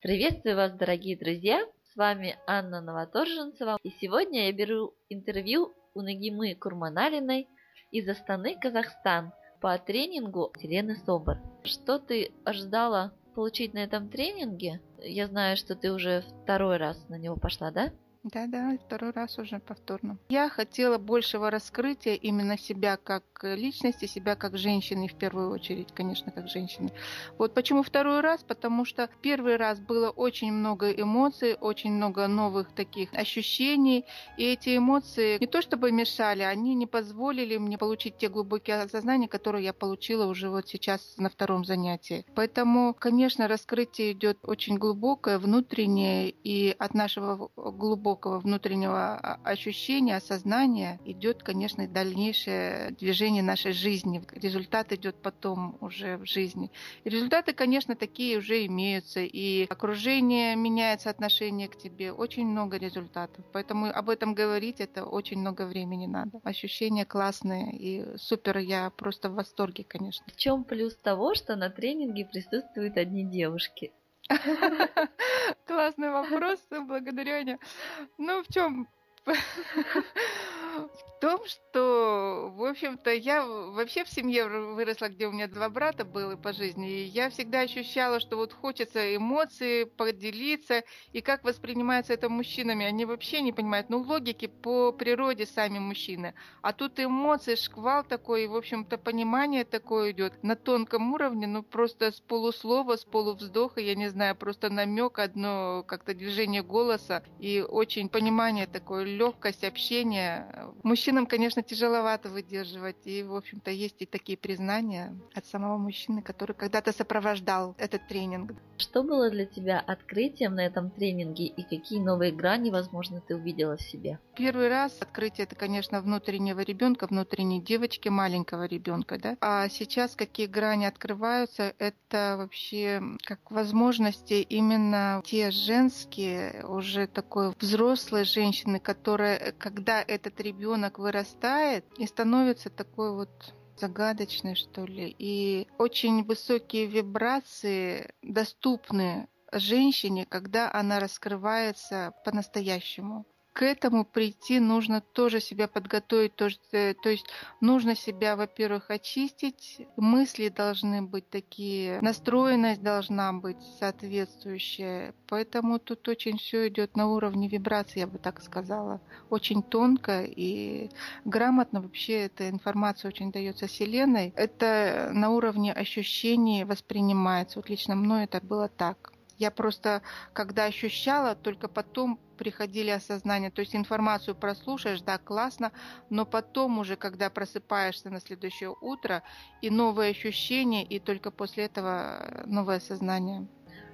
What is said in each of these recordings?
Приветствую вас, дорогие друзья! С вами Анна Новоторженцева. И сегодня я беру интервью у Нагимы Курманалиной из Астаны, Казахстан, по тренингу Елены Собор. Что ты ожидала получить на этом тренинге? Я знаю, что ты уже второй раз на него пошла, да? Да-да, второй раз уже повторно. Я хотела большего раскрытия именно себя как личности, себя как женщины, в первую очередь, конечно, как женщины. Вот почему второй раз? Потому что первый раз было очень много эмоций, очень много новых таких ощущений, и эти эмоции не то чтобы мешали, они не позволили мне получить те глубокие осознания, которые я получила уже вот сейчас на втором занятии. Поэтому, конечно, раскрытие идет очень глубокое, внутреннее, и от нашего глубокого глубокого внутреннего ощущения, осознания идет, конечно, дальнейшее движение нашей жизни. Результат идет потом уже в жизни. И результаты, конечно, такие уже имеются. И окружение меняется, отношение к тебе. Очень много результатов. Поэтому об этом говорить это очень много времени надо. Ощущения классные и супер. Я просто в восторге, конечно. В чем плюс того, что на тренинге присутствуют одни девушки? Классный вопрос, благодарю, Аня. Ну, в чем в том, что, в общем-то, я вообще в семье выросла, где у меня два брата было по жизни, и я всегда ощущала, что вот хочется эмоции поделиться, и как воспринимается это мужчинами, они вообще не понимают, ну, логики по природе сами мужчины, а тут эмоции, шквал такой, и, в общем-то, понимание такое идет на тонком уровне, ну, просто с полуслова, с полувздоха, я не знаю, просто намек, одно как-то движение голоса, и очень понимание такое, легкость общения. Мужчинам, конечно, тяжеловато выдерживать. И, в общем-то, есть и такие признания от самого мужчины, который когда-то сопровождал этот тренинг. Что было для тебя открытием на этом тренинге и какие новые грани, возможно, ты увидела в себе? Первый раз открытие это, конечно, внутреннего ребенка, внутренней девочки, маленького ребенка, да. А сейчас какие грани открываются, это вообще как возможности именно те женские, уже такой взрослые женщины, которые которая, когда этот ребенок вырастает и становится такой вот загадочной, что ли, и очень высокие вибрации доступны женщине, когда она раскрывается по-настоящему к этому прийти нужно тоже себя подготовить, тоже, э, то есть нужно себя, во-первых, очистить, мысли должны быть такие, настроенность должна быть соответствующая, поэтому тут очень все идет на уровне вибрации, я бы так сказала, очень тонко и грамотно вообще эта информация очень дается Вселенной, это на уровне ощущений воспринимается, вот лично мной это было так. Я просто, когда ощущала, только потом приходили осознания. То есть информацию прослушаешь, да, классно, но потом уже, когда просыпаешься на следующее утро, и новые ощущения, и только после этого новое сознание.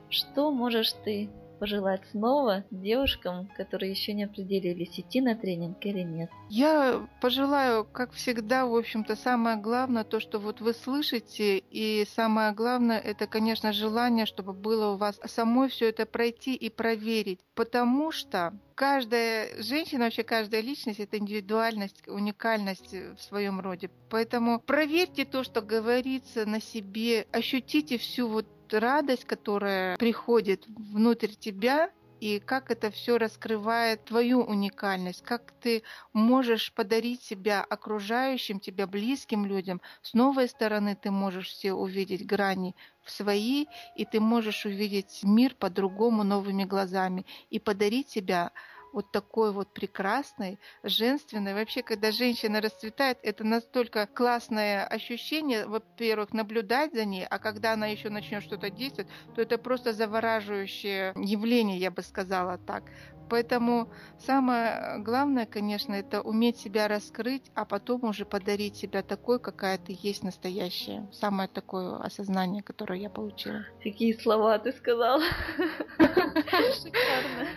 Что можешь ты пожелать снова девушкам, которые еще не определились, идти на тренинг или нет? Я пожелаю, как всегда, в общем-то, самое главное, то, что вот вы слышите, и самое главное, это, конечно, желание, чтобы было у вас самой все это пройти и проверить, потому что каждая женщина, вообще каждая личность – это индивидуальность, уникальность в своем роде. Поэтому проверьте то, что говорится на себе, ощутите всю вот радость, которая приходит внутрь тебя, и как это все раскрывает твою уникальность, как ты можешь подарить себя окружающим, тебя близким людям. С новой стороны ты можешь все увидеть грани в свои, и ты можешь увидеть мир по-другому новыми глазами и подарить себя вот такой вот прекрасной, женственной. Вообще, когда женщина расцветает, это настолько классное ощущение, во-первых, наблюдать за ней, а когда она еще начнет что-то действовать, то это просто завораживающее явление, я бы сказала так. Поэтому самое главное, конечно, это уметь себя раскрыть, а потом уже подарить себя такой, какая ты есть настоящая. Самое такое осознание, которое я получила. Какие слова ты сказала. Шикарно.